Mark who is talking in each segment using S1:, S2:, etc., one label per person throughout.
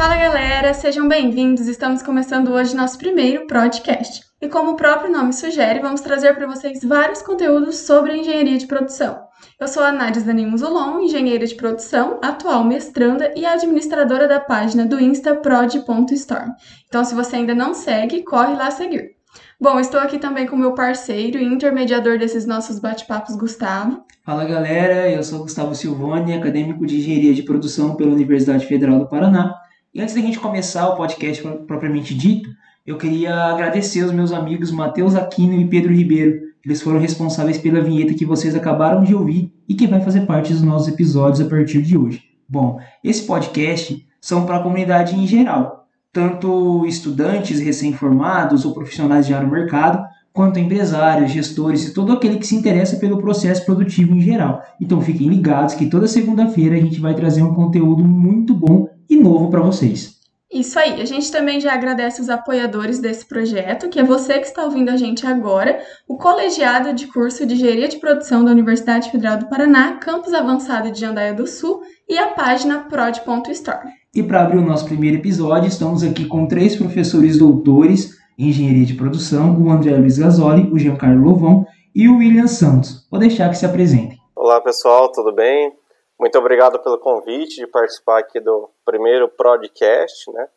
S1: Fala galera, sejam bem-vindos. Estamos começando hoje nosso primeiro podcast. E como o próprio nome sugere, vamos trazer para vocês vários conteúdos sobre engenharia de produção. Eu sou a Nádia Zanin Zulon, engenheira de produção, atual mestranda e administradora da página do Insta prod.storm. Então, se você ainda não segue, corre lá seguir. Bom, estou aqui também com meu parceiro e intermediador desses nossos bate-papos, Gustavo.
S2: Fala galera, eu sou Gustavo Silvani, acadêmico de engenharia de produção pela Universidade Federal do Paraná. E antes da gente começar o podcast propriamente dito, eu queria agradecer os meus amigos Matheus Aquino e Pedro Ribeiro. Eles foram responsáveis pela vinheta que vocês acabaram de ouvir e que vai fazer parte dos nossos episódios a partir de hoje. Bom, esse podcast são para a comunidade em geral, tanto estudantes recém-formados ou profissionais já no mercado, quanto empresários, gestores e todo aquele que se interessa pelo processo produtivo em geral. Então fiquem ligados que toda segunda-feira a gente vai trazer um conteúdo muito bom e novo para vocês.
S1: Isso aí, a gente também já agradece os apoiadores desse projeto, que é você que está ouvindo a gente agora, o Colegiado de Curso de Engenharia de Produção da Universidade Federal do Paraná, Campus Avançado de Jandaia do Sul e a página prod.store.
S2: E para abrir o nosso primeiro episódio, estamos aqui com três professores doutores Engenharia de Produção, o André Luiz Gasoli, o Giancarlo Lovão e o William Santos. Vou deixar que se apresentem.
S3: Olá pessoal, tudo bem? Muito obrigado pelo convite de participar aqui do primeiro podcast, né?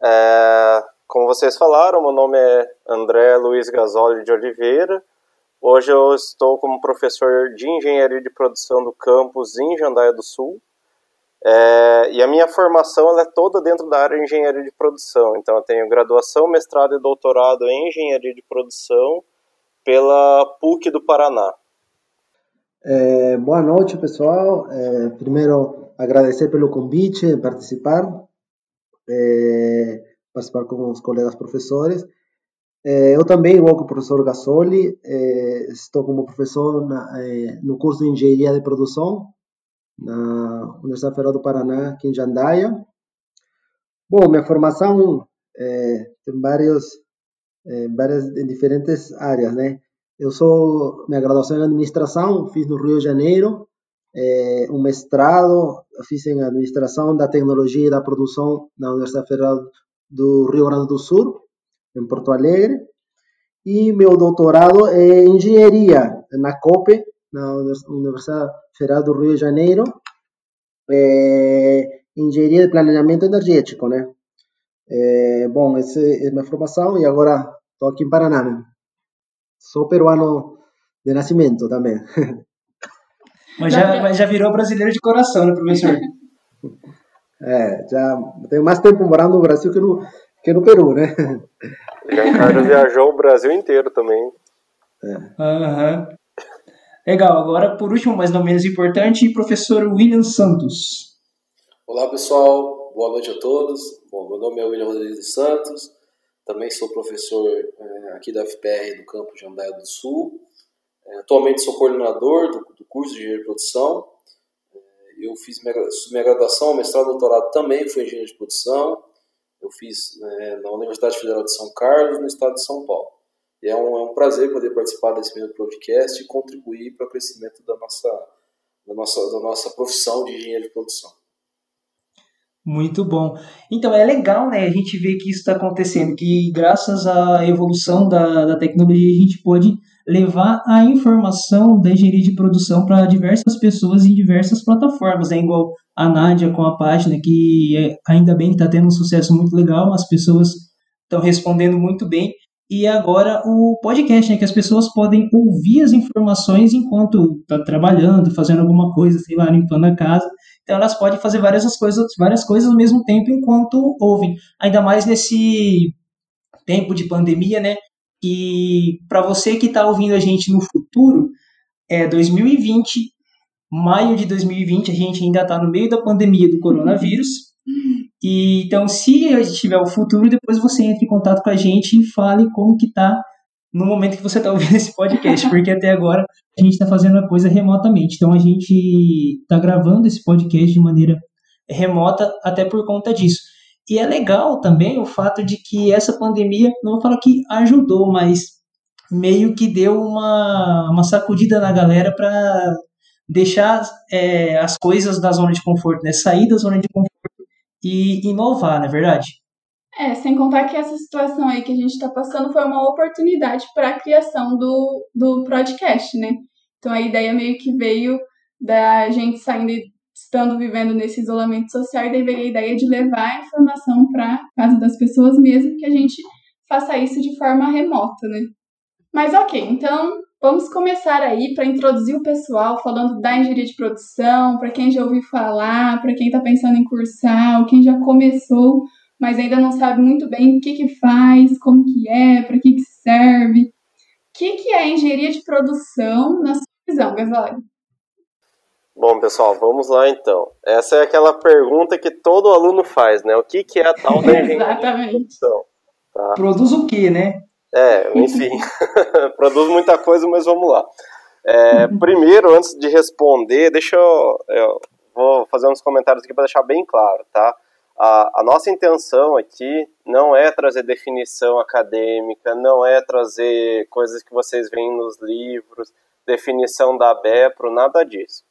S3: É, como vocês falaram, meu nome é André Luiz Gasoli de Oliveira. Hoje eu estou como professor de Engenharia de Produção do campus em Jandaia do Sul. É, e a minha formação ela é toda dentro da área de Engenharia de Produção. Então eu tenho graduação, mestrado e doutorado em Engenharia de Produção pela PUC do Paraná.
S4: É, boa noite, pessoal. É, primeiro, agradecer pelo convite, participar, é, participar com os colegas professores. É, eu também, igual que o professor Gasoli, é, estou como professor na, no curso de Engenharia de Produção na Universidade Federal do Paraná, aqui em Jandaia. Bom, minha formação tem vários, várias em diferentes áreas, né? Eu sou, minha graduação em administração, fiz no Rio de Janeiro, é, um mestrado, fiz em administração da tecnologia e da produção na Universidade Federal do Rio Grande do Sul, em Porto Alegre. E meu doutorado é em engenharia, na COPE, na Universidade Federal do Rio de Janeiro, é, engenharia de planejamento energético, né? É, bom, essa é a minha formação e agora estou aqui em Paraná, né? Sou peruano de nascimento também.
S2: Mas já, mas já virou brasileiro de coração, né, professor?
S4: É, já tenho mais tempo morando no Brasil que no, que no Peru, né?
S3: Giancarlo viajou o Brasil inteiro também.
S2: É. Uhum. Legal, agora por último, mas não menos importante, professor William Santos.
S5: Olá pessoal, boa noite a todos. Bom, meu nome é William Rodrigues Santos, também sou professor é, aqui da FPR do campo de Andaia do Sul. É, atualmente sou coordenador do, do, curso de engenharia de produção. É, eu fiz minha, minha graduação, mestrado e doutorado também foi em engenharia de produção. Eu fiz na Universidade Federal de São Carlos, no estado de São Paulo. E é um, é um prazer poder participar desse mesmo podcast e contribuir para o crescimento da nossa, da nossa, da nossa profissão de engenharia de produção.
S2: Muito bom. Então é legal, né? A gente ver que isso está acontecendo, que graças à evolução da, da tecnologia a gente pode levar a informação da engenharia de produção para diversas pessoas em diversas plataformas, né? Igual a Nádia com a página, que é, ainda bem está tendo um sucesso muito legal, as pessoas estão respondendo muito bem. E agora o podcast, né? Que as pessoas podem ouvir as informações enquanto está trabalhando, fazendo alguma coisa, sei lá, limpando a casa. Então elas podem fazer várias coisas, várias coisas ao mesmo tempo enquanto ouvem. Ainda mais nesse tempo de pandemia, né? E para você que está ouvindo a gente no futuro, é 2020, maio de 2020, a gente ainda está no meio da pandemia do coronavírus. E então, se a gente tiver o futuro, depois você entre em contato com a gente e fale como que tá no momento que você está ouvindo esse podcast, porque até agora a gente está fazendo a coisa remotamente. Então a gente está gravando esse podcast de maneira remota até por conta disso. E é legal também o fato de que essa pandemia, não vou falar que ajudou, mas meio que deu uma, uma sacudida na galera para deixar é, as coisas da zona de conforto, né? sair da zona de conforto e inovar, não é verdade?
S1: É, sem contar que essa situação aí que a gente está passando foi uma oportunidade para a criação do, do podcast, né? Então a ideia meio que veio da gente saindo, estando vivendo nesse isolamento social, e daí veio a ideia de levar a informação para casa das pessoas mesmo, que a gente faça isso de forma remota, né? Mas ok, então vamos começar aí para introduzir o pessoal falando da engenharia de produção, para quem já ouviu falar, para quem está pensando em cursar, ou quem já começou mas ainda não sabe muito bem o que, que faz, como que é, para que, que serve. O que, que é engenharia de produção na sua visão, Gasoli?
S3: Bom, pessoal, vamos lá então. Essa é aquela pergunta que todo aluno faz, né? O que, que é a tal da engenharia
S1: Exatamente.
S3: de produção?
S2: Tá? Produz o quê, né?
S3: É, enfim, produz muita coisa, mas vamos lá. É, primeiro, antes de responder, deixa eu, eu vou fazer uns comentários aqui para deixar bem claro, tá? A, a, nossa intenção aqui não é trazer definição acadêmica, não é trazer coisas que vocês veem nos livros, definição da BEPRO, nada disso.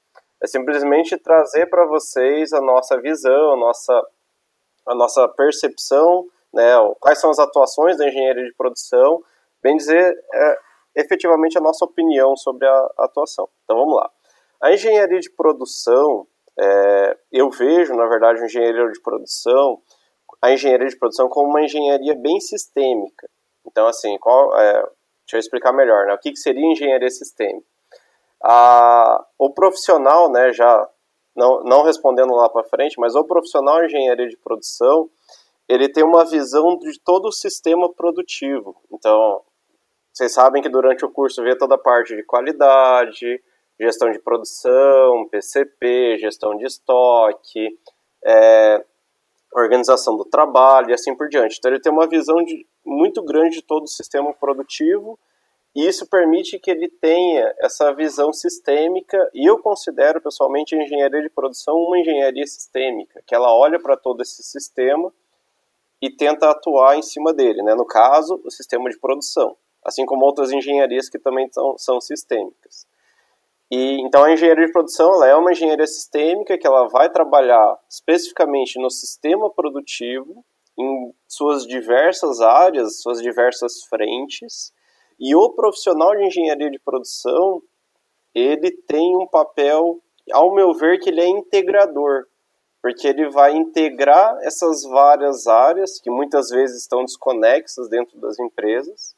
S3: É simplesmente trazer para vocês a nossa visão, a nossa, a nossa percepção, né, quais são as atuações da engenharia de produção, bem dizer, é, efetivamente a nossa opinião sobre a atuação. Então vamos lá. A engenharia de produção é, eu vejo, na verdade, o engenheiro de produção, a engenharia de produção como uma engenharia bem sistêmica. Então, assim, qual, é, deixa eu explicar melhor, né? O que, que seria engenharia sistêmica? A, o profissional, né, já não, não respondendo lá para frente, mas o profissional de engenharia de produção, ele tem uma visão de todo o sistema produtivo. Então, vocês sabem que durante o curso vê toda a parte de qualidade, gestão de produção, PCP, gestão de estoque, é, organização do trabalho e assim por diante. Então ele tem uma visão de, muito grande de todo o sistema produtivo e isso permite que ele tenha essa visão sistêmica e eu considero pessoalmente a engenharia de produção uma engenharia sistêmica, que ela olha para todo esse sistema e tenta atuar em cima dele, né? no caso, o sistema de produção, assim como outras engenharias que também são, são sistêmicas. E então a engenharia de produção é uma engenharia sistêmica que ela vai trabalhar especificamente no sistema produtivo em suas diversas áreas, suas diversas frentes. E o profissional de engenharia de produção, ele tem um papel, ao meu ver, que ele é integrador, porque ele vai integrar essas várias áreas que muitas vezes estão desconexas dentro das empresas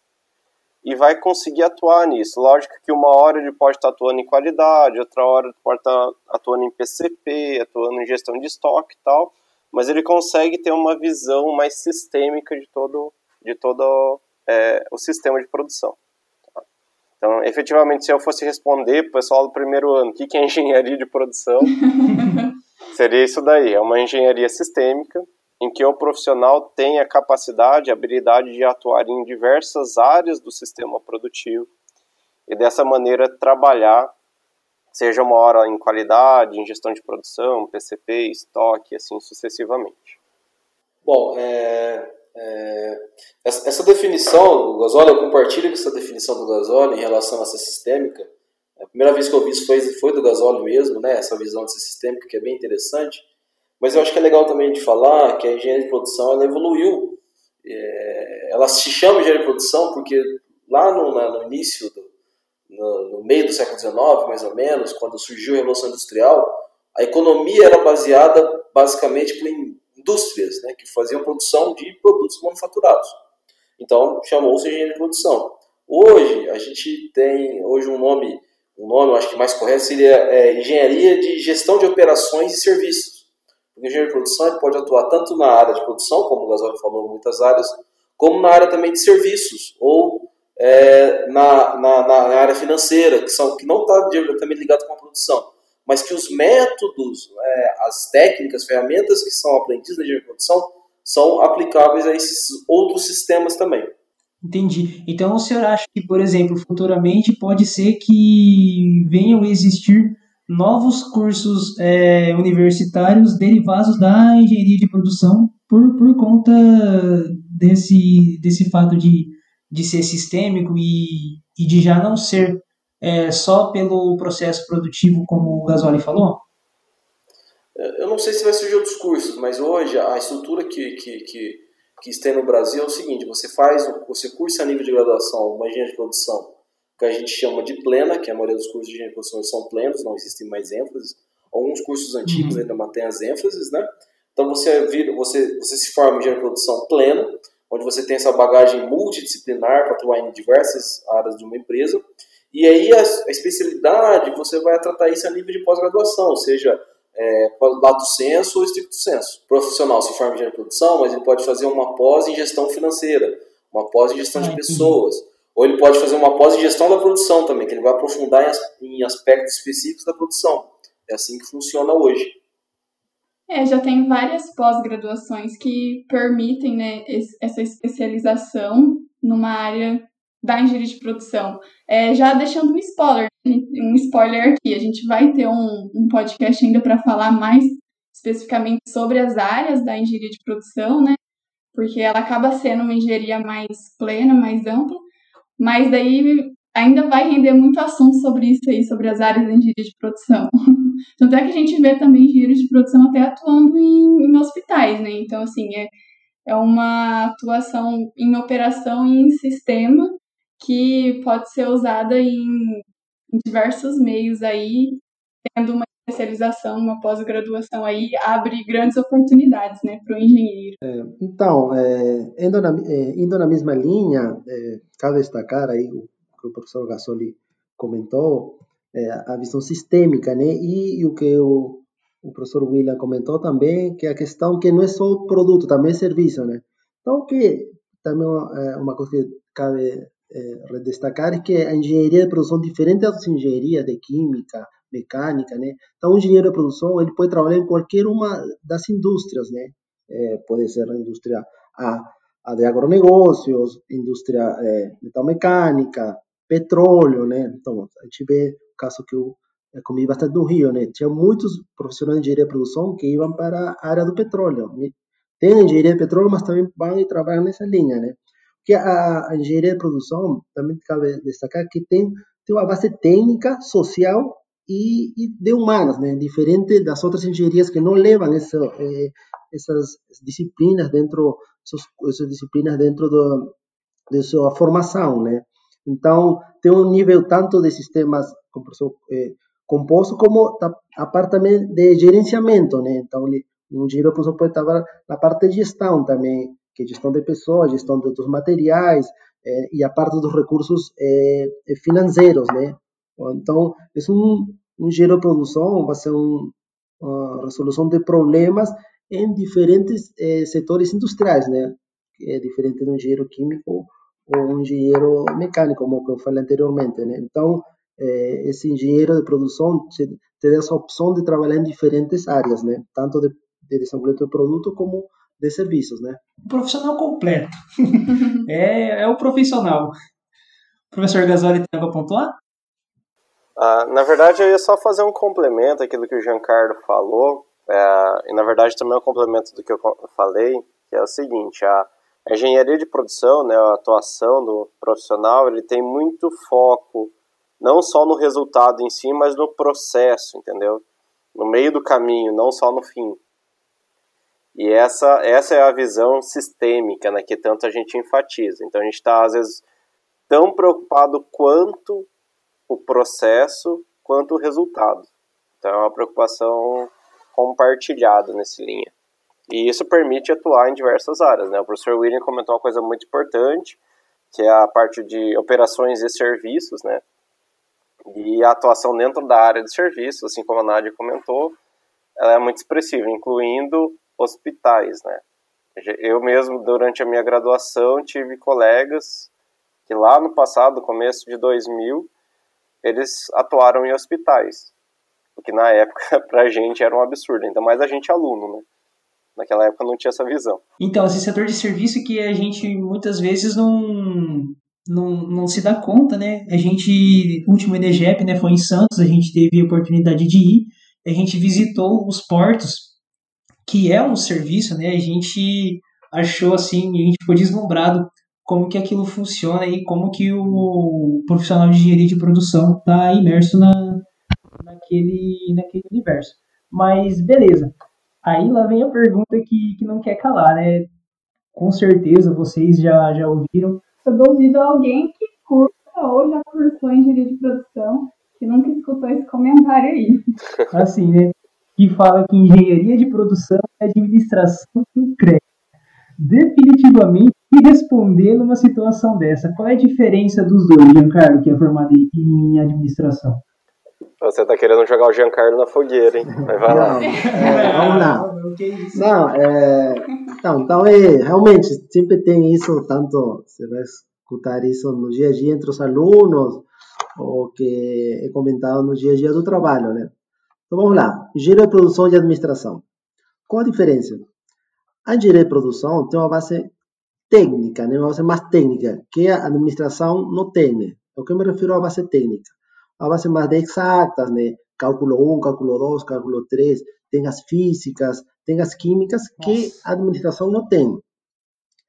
S3: e vai conseguir atuar nisso. Lógico que uma hora ele pode estar atuando em qualidade, outra hora ele pode estar atuando em PCP, atuando em gestão de estoque e tal, mas ele consegue ter uma visão mais sistêmica de todo, de todo é, o sistema de produção. Tá? Então, efetivamente, se eu fosse responder para o pessoal do primeiro ano o que é engenharia de produção, seria isso daí, é uma engenharia sistêmica, em que o profissional tem a capacidade, a habilidade de atuar em diversas áreas do sistema produtivo e dessa maneira trabalhar, seja uma hora em qualidade, em gestão de produção, PCP, estoque, assim sucessivamente.
S5: Bom, é, é, essa definição do Gasoli, eu compartilho com essa definição do Gasoli em relação a ser sistêmica. A primeira vez que eu vi isso foi, foi do Gasoli mesmo, né, essa visão de ser sistêmica que é bem interessante. Mas eu acho que é legal também de falar que a engenharia de produção ela evoluiu. É, ela se chama engenharia de produção porque lá no, na, no início, do, no, no, meio do século XIX, mais ou menos, quando surgiu a Revolução Industrial, a economia era baseada basicamente por indústrias né, que faziam produção de produtos manufaturados. Então chamou-se engenharia de produção. Hoje a gente tem hoje um nome, um nome, eu acho que mais correto seria é, engenharia de gestão de operações e serviços. O engenheiro de produção pode atuar tanto na área de produção, como o Gasol falou, muitas áreas, como na área também de serviços, ou é, na, na, na, área financeira, que, são, que não está diretamente ligado com a produção, mas que os métodos, é, as técnicas, ferramentas que são aprendidas na engenharia de produção são aplicáveis a esses outros sistemas também.
S2: Entendi. Então o senhor acha que, por exemplo, futuramente pode ser que venham existir novos cursos é, universitários derivados da engenharia de produção por, por conta desse, desse fato de, de ser sistêmico e, e de já não ser é, só pelo processo produtivo, como o Gasoli falou?
S5: eu não sei se vai surgir outros cursos, mas hoje a estrutura que, que, que, que tem no Brasil é o seguinte: você faz, você cursa a nível de graduação uma engenharia de produção, que a gente chama de plena, que a maioria dos cursos de engenharia de produção são plenos, não existem mais ênfases. Alguns cursos antigos uhum. ainda mantêm as ênfases, né? Então você vira, você, você se forma em engenharia de produção pleno, onde você tem essa bagagem multidisciplinar para atuar em diversas áreas de uma empresa. E aí a, a especialidade você vai tratar isso a nível de pós-graduação, ou seja, é, lato senso ou estricto senso. O profissional se forma em engenharia de produção, mas ele pode fazer uma pós em gestão financeira, uma pós em gestão de pessoas, ou ele pode fazer uma pós em gestão da produção também, que ele vai aprofundar em, aspectos específicos da produção. É assim que funciona hoje.
S1: É, já tem várias pós-graduações que permitem né, essa especialização numa área da engenharia de produção. É, já deixando um spoiler, um spoiler aqui, a gente vai ter um, um podcast ainda para falar mais especificamente sobre as áreas da engenharia de produção, né? Porque ela acaba sendo uma engenharia mais plena, mais ampla, mas daí ainda vai render muito assunto sobre isso aí, sobre as áreas da engenharia de produção. Tanto é que a gente vê também engenheiros de produção até atuando em, em hospitais, né? Então, assim, é, é uma atuação em operação e em sistema que pode ser usada em, em diversos meios aí, tendo uma especialização, uma pós-graduação aí, abre grandes oportunidades né, para o engenheiro.
S4: É, então, é, indo, na, é, indo na mesma linha, é, cabe destacar aí o que o professor Gasoli comentou, é, a visão sistêmica, né? E, e, o que o, o professor William comentou também, que a questão que não é só produto, também é serviço, né? Então, que também é uma coisa que cabe é, destacar é que a engenharia de produção, diferente da engenharia de química, mecânica, né? Então, o engenheiro de produção, ele pode trabalhar em qualquer uma das indústrias, né? É, pode ser a indústria a, a de agronegócios, indústria é, metalmecânica, petróleo, né? Então, a gente vê o caso que eu comi bastante no Rio, né? Tinha muitos profissionais de engenharia de produção que iam para a área do petróleo. Tem engenharia de petróleo, mas também vão e trabalham nessa linha, né? Que a, engenharia de produção, também cabe destacar que tem, tem uma base técnica, social e, e de humanas, né? diferente das outras engenharias que não levam essa, eh, essas disciplinas dentro, essas, essas disciplinas dentro do, de sua formação, né? Então, tem um nível tanto de sistemas eh, composto como a parte também de gerenciamento, né? Então, um engenheiro de pode estar na parte de gestão também, que é gestão de pessoas, gestão de outros materiais é, e a parte dos recursos é, financeiros, né? Então, é um, um de produção, vai ser um, uma resolução de problemas em diferentes é, setores industriais, né? É diferente do engenheiro químico ou um engenheiro mecânico, como eu falei anteriormente, né? Então, esse engenheiro de produção tem essa opção de trabalhar em diferentes áreas, né? Tanto de, de desenvolvimento de produto como de serviços, né?
S2: O profissional completo. é, é o profissional. Professor Gasoli, tem algo a pontuar?
S3: Ah, na verdade, eu ia só fazer um complemento àquilo que o Giancarlo falou, é, e na verdade também é um complemento do que eu falei, que é o seguinte, a, a engenharia de produção, né, a atuação do profissional, ele tem muito foco não só no resultado em si, mas no processo, entendeu? No meio do caminho, não só no fim. E essa, essa é a visão sistêmica né, que tanto a gente enfatiza. Então a gente está, às vezes, tão preocupado quanto o processo, quanto o resultado. Então é uma preocupação compartilhada nessa linha. E isso permite atuar em diversas áreas. Né? O professor William comentou uma coisa muito importante, que é a parte de operações e serviços, né? E a atuação dentro da área de serviços, assim como a Nádia comentou, ela é muito expressiva, incluindo hospitais, né? Eu mesmo, durante a minha graduação, tive colegas que lá no passado, começo de 2000, eles atuaram em hospitais. O que na época, pra gente, era um absurdo. Ainda mais a gente aluno, né? Naquela época não tinha essa visão.
S2: Então, esse setor de serviço que a gente muitas vezes não, não, não se dá conta, né? A gente, o último EDGEP, né, foi em Santos, a gente teve a oportunidade de ir, a gente visitou os portos que é um serviço, né? A gente achou assim, a gente ficou deslumbrado como que aquilo funciona e como que o profissional de engenharia de produção está imerso na, naquele, naquele universo. Mas beleza. Aí lá vem a pergunta que, que não quer calar, né? Com certeza vocês já, já ouviram.
S1: Eu duvido alguém que curta ou já cursou engenharia de produção que nunca escutou esse comentário aí.
S2: Assim, né? Que fala que engenharia de produção é administração com crédito. Definitivamente, e responder numa situação dessa? Qual é a diferença dos dois, Giancarlo, que é formado em administração?
S3: Você tá querendo jogar o Giancarlo na fogueira, hein? Mas vai lá.
S4: É, vamos lá. Não, é, então, então é, realmente, sempre tem isso, tanto você vai escutar isso no dia a dia entre os alunos, ou que é comentado no dia a dia do trabalho, né? Então vamos lá, engenharia de produção e administração. Qual a diferença? A engenharia de produção tem uma base técnica, né? uma base mais técnica, que a administração não tem. Né? O que me refiro à base técnica? A base mais de exatas, né? cálculo 1, cálculo 2, cálculo 3, tem as físicas, tem as químicas, que a administração não tem.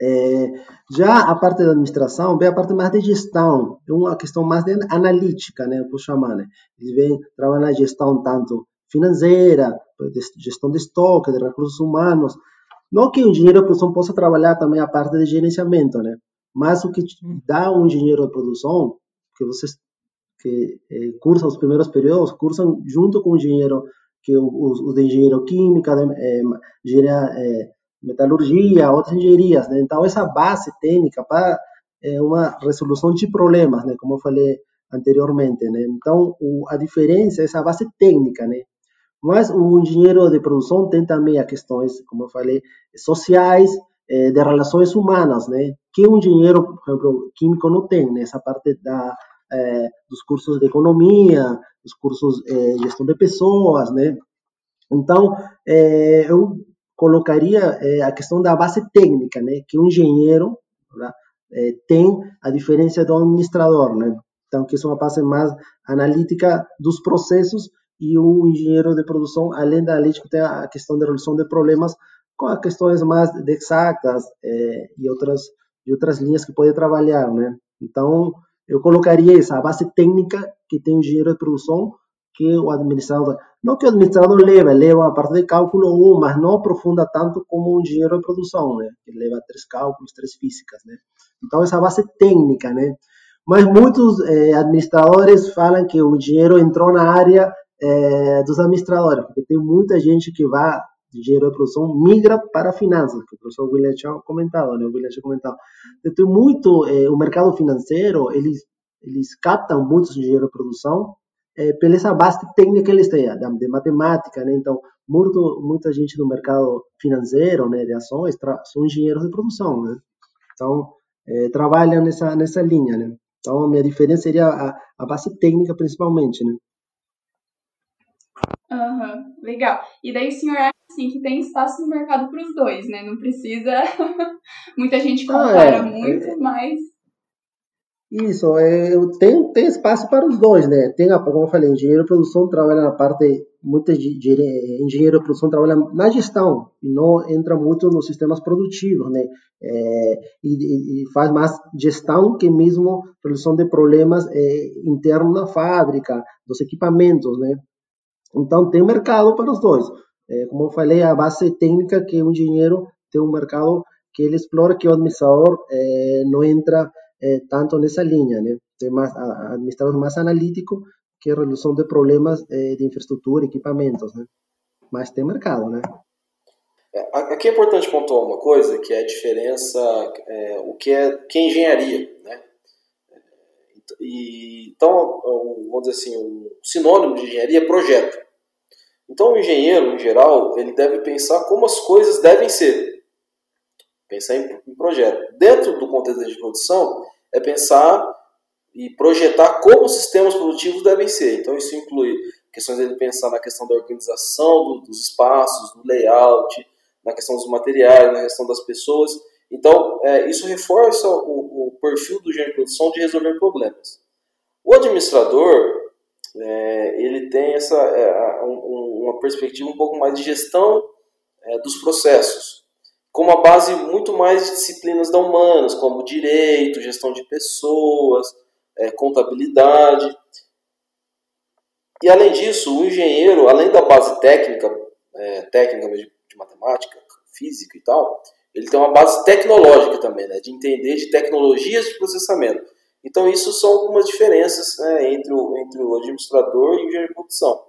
S4: É, já a parte da administração vem a parte mais de gestão, é uma questão mais de analítica, né, por chamar, né? Eles vêm trabalhar na gestão tanto financeira, gestão de estoque, de recursos humanos. Não que o engenheiro de produção possa trabalhar também a parte de gerenciamento, né? Mas o que dá um engenheiro de produção, que vocês que eh, cursam os primeiros períodos, cursam junto com o engenheiro, que os, os de engenheiro química, de, eh, engenharia, eh, metalurgia, outras engenharias, né? Então, essa base técnica para é, uma resolução de problemas, né? Como eu falei anteriormente, né? Então, o, a diferença é essa base técnica, né? Mas o engenheiro de produção tem também as questões, como eu falei, sociais, é, de relações humanas, né? Que o engenheiro, por exemplo, químico não tem, né? Parte da, é, dos cursos de economia, dos cursos de gestão de pessoas, né? Então, eu colocaria é, a questão da base técnica, né? Que o engenheiro é, tem a diferença do administrador, né? Então, que é uma base mais analítica dos processos e o engenheiro de produção, além da analítica, tem a questão de resolução de problemas com as questões mais exatas é, e outras e outras linhas que pode trabalhar, né? Então, eu colocaria essa base técnica que tem o engenheiro de produção que o administrador. Não que o administrador leva, leva a parte de cálculo 1, mas não aprofunda tanto como o engenheiro de produção, né? Que leva três cálculos, três físicas, né? Então, essa base técnica, né? Mas muitos eh, administradores falam que o engenheiro entrou na área eh, dos administradores, porque tem muita gente que vai de engenheiro de produção migra para finanças, que o professor William tinha comentado, né? O William tinha comentado. Tem muito, eh, o mercado financeiro, eles, eles captam muitos engenheiros de produção é, pela essa base técnica que eles têm, de matemática, né? Então, muito, muita gente no mercado financeiro, né, de ações, são engenheiros de produção, né? Então, é, trabalham nessa, nessa linha, né? Então, a minha diferença seria a, a base técnica, principalmente, né?
S1: Uhum, legal. E daí o senhor acha assim, que tem espaço no mercado para os dois, né? Não precisa. Muita gente compara ah, é, muito, é, mas
S4: isso, é, eu tenho, tem espaço para os dois, né? Tem, como eu falei, engenheiro de produção trabalha na parte, muita engenheiro de produção trabalha na gestão e não entra muito nos sistemas produtivos, né? É, e, e, faz mais gestão que mesmo solução de problemas é, internos na fábrica, dos equipamentos, né? Então tem mercado para os dois. É, como eu falei, a base técnica que o engenheiro tem um mercado que ele explora que o administrador é, não entra é, tanto nessa linha, né? Tem mais administrador mais analítico que a resolução de problemas é, de infraestrutura, equipamentos, né? Mas tem mercado, né?
S5: É, aqui é importante pontuar uma coisa, que é a diferença, é, o que é, que é engenharia, né? E, então, vamos dizer assim, um sinônimo de engenharia é projeto. Então, o engenheiro, em geral, ele deve pensar como as coisas devem ser. Pensar em, em projeto. Dentro do contexto de produção, é pensar e projetar como os sistemas produtivos devem ser. Então, isso inclui questões de pensar na questão da organização do, dos espaços, do layout, na questão dos materiais, na questão das pessoas. Então, é, isso reforça o, perfil do engenheiro de produção de resolver problemas. O administrador, é, ele tem essa, é, um, uma perspectiva um pouco mais de gestão é, dos processos com uma base muito mais de disciplinas da humanas, como direito, gestão de pessoas, é, contabilidade. E além disso, o engenheiro, além da base técnica, é, técnica de, matemática, física e tal, ele tem uma base tecnológica também, né, de entender de tecnologias de processamento. Então, isso são algumas diferenças né, entre, o, entre o administrador e o engenheiro de produção.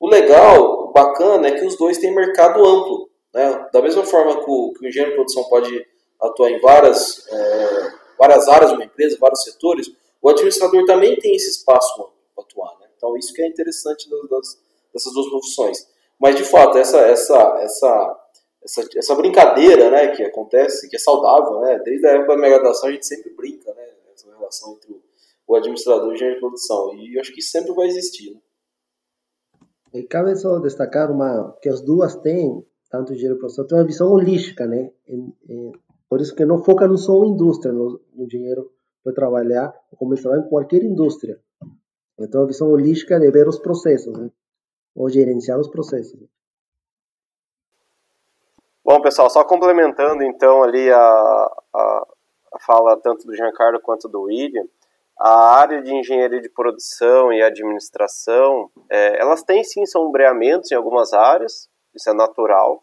S5: O legal, o bacana, é que os dois têm mercado amplo. Né? Da mesma forma que o, que o engenheiro de produção pode atuar em várias, é, várias áreas de uma empresa, vários setores, o administrador também tem esse espaço para atuar. Né? Então, isso que é interessante das, dessas duas profissões. Mas, de fato, essa, essa, essa, essa, essa brincadeira né, que acontece, que é saudável, né? desde a época da minha graduação a gente sempre brinca, né? essa relação entre o administrador e o engenheiro de produção. E eu acho que sempre vai existir. Né?
S4: E cabe só destacar uma, que as duas têm, tanto o engenheiro de produção, tem uma visão holística, né? Por isso que não foca no só indústria, no, no pode trabalhar ou começar em qualquer indústria. Então, a visão holística de ver os processos, né? ou gerenciar os processos.
S3: Bom, pessoal, só complementando então ali a, a, a fala tanto do Giancarlo quanto do William, a área de engenharia de produção e administração, é, elas têm sim sombreamentos em algumas áreas, isso é natural,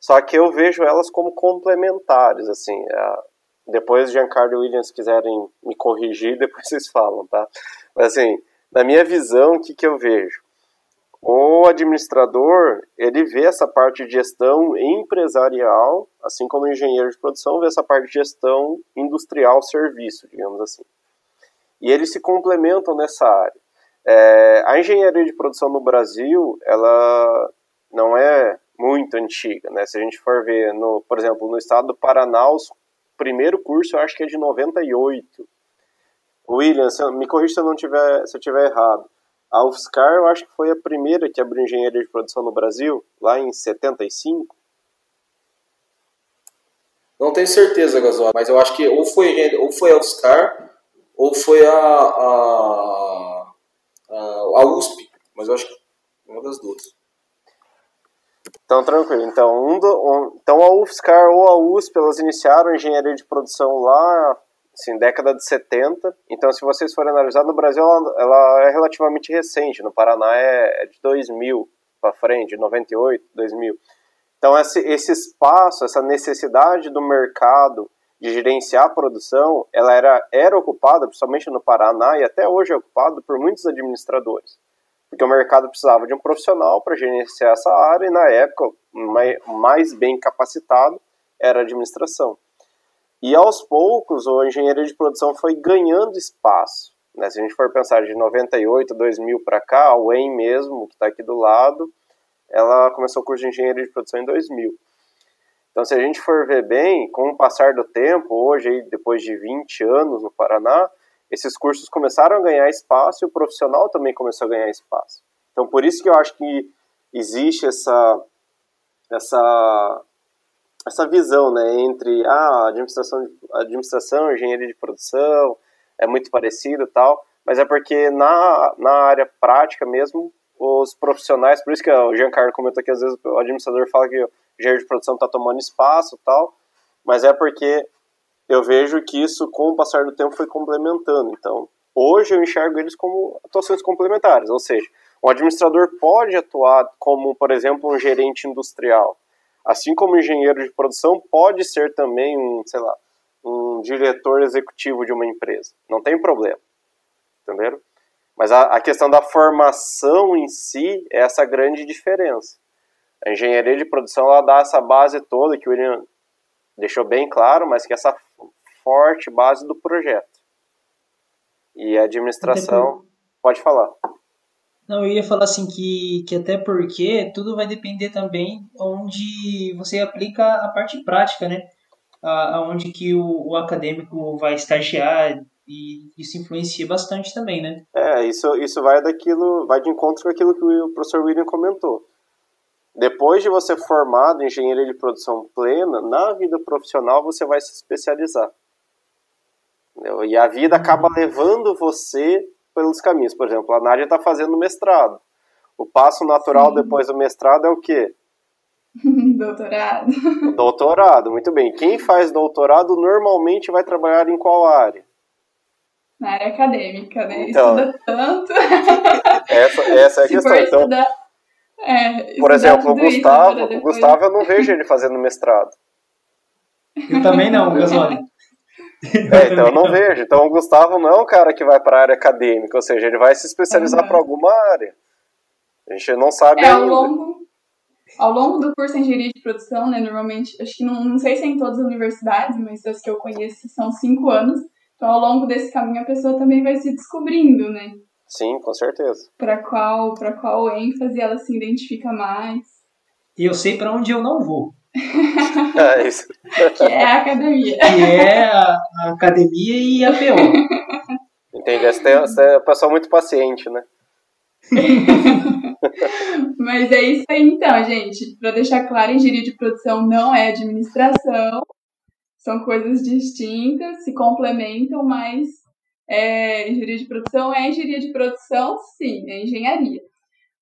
S3: só que eu vejo elas como complementares, assim, é, depois Giancarlo e Williams se quiserem me corrigir, depois vocês falam, tá? Mas assim, na minha visão, o que, que eu vejo? O administrador, ele vê essa parte de gestão empresarial, assim como o engenheiro de produção vê essa parte de gestão industrial serviço, digamos assim e eles se complementam nessa área. É, a engenharia de produção no Brasil, ela não é muito antiga, né? Se a gente for ver, no, por exemplo, no estado do Paraná, o primeiro curso eu acho que é de 98. William, me corrija se eu não tiver, se eu tiver errado. A UFSCar eu acho que foi a primeira que abriu engenharia de produção no Brasil, lá em 75.
S5: Não tenho certeza, Gasol, mas eu acho que ou foi, ou foi a UFSCar ou foi a, a, a, USP, mas eu acho que uma das duas.
S3: Então, tranquilo. Então, um do, um, então a UFSCar ou a USP, elas iniciaram a engenharia de produção lá, assim, década de 70. Então, se vocês forem analisar, no Brasil ela, ela é relativamente recente. No Paraná é, é de 2000 para frente, de 98, 2000. Então, esse, esse espaço, essa necessidade do mercado de gerenciar a produção, ela era, era ocupada, principalmente no Paraná, e até hoje é ocupada por muitos administradores. Porque o mercado precisava de um profissional para gerenciar essa área, e na época, mais bem capacitado era a administração. E aos poucos, a engenharia de produção foi ganhando espaço. Né? Se a gente for pensar de 98, 2000 para cá, a UEM mesmo, que está aqui do lado, ela começou o curso de engenharia de produção em 2000. Então, se a gente for ver bem, com o passar do tempo, hoje, depois de 20 anos no Paraná, esses cursos começaram a ganhar espaço e o profissional também começou a ganhar espaço. Então, por isso que eu acho que existe essa, essa, essa visão né, entre ah, administração, administração, engenharia de produção, é muito parecido tal, mas é porque na, na área prática mesmo, os profissionais, por isso que o Giancarlo comentou que às vezes o administrador fala que engenheiro de produção está tomando espaço tal, mas é porque eu vejo que isso, com o passar do tempo, foi complementando. Então, hoje eu enxergo eles como atuações complementares, ou seja, um administrador pode atuar como, por exemplo, um gerente industrial, assim como engenheiro de produção pode ser também um, sei lá, um diretor executivo de uma empresa. Não tem problema, entenderam? Mas a, a questão da formação em si é essa grande diferença. A engenharia de produção ela dá essa base toda que o William deixou bem claro, mas que é essa forte base do projeto. E a administração pode falar.
S2: Não, eu ia falar assim que, que até porque tudo vai depender também onde você aplica a parte prática, né? Aonde que o, o acadêmico vai estagiar e isso influencia bastante também, né?
S3: É, isso, isso vai daquilo, vai de encontro com aquilo que o professor William comentou. Depois de você formado em engenharia de produção plena, na vida profissional você vai se especializar. Entendeu? E a vida acaba levando você pelos caminhos. Por exemplo, a Nádia está fazendo mestrado. O passo natural Sim. depois do mestrado é o quê?
S1: doutorado.
S3: Doutorado, muito bem. Quem faz doutorado normalmente vai trabalhar em qual área?
S1: Na área acadêmica, né? Então, Estuda tanto.
S3: Essa, essa é a
S1: Se
S3: questão.
S1: for
S3: Então,
S1: estudar, é,
S3: por exemplo, o Gustavo, o Gustavo eu não vejo ele fazendo mestrado.
S2: Eu também não, Gasoli.
S3: É, então eu não vejo. Então o Gustavo não é um cara que vai para a área acadêmica, ou seja, ele vai se especializar
S1: Uhum.
S3: para alguma área. A gente não sabe
S1: É, ao
S3: ainda.
S1: longo, ao longo do curso de engenharia de produção, né, normalmente, acho que não, não sei se é em todas as universidades, mas das que eu conheço são cinco anos. Então, ao longo desse caminho, a pessoa também vai se descobrindo, né?
S3: Sim, com certeza.
S1: Para qual, para qual ênfase ela se identifica mais,
S2: E eu sei para onde eu não vou,
S3: É isso.
S1: que é a academia.
S2: que é a, a academia e a PO.
S3: Entendi. Você é- você é uma pessoa muito paciente, né?
S1: Mas é isso aí então, gente. Para deixar claro, engenharia de produção não é administração. São coisas distintas, se complementam, mas é, engenharia de produção é engenharia de produção, sim, é engenharia.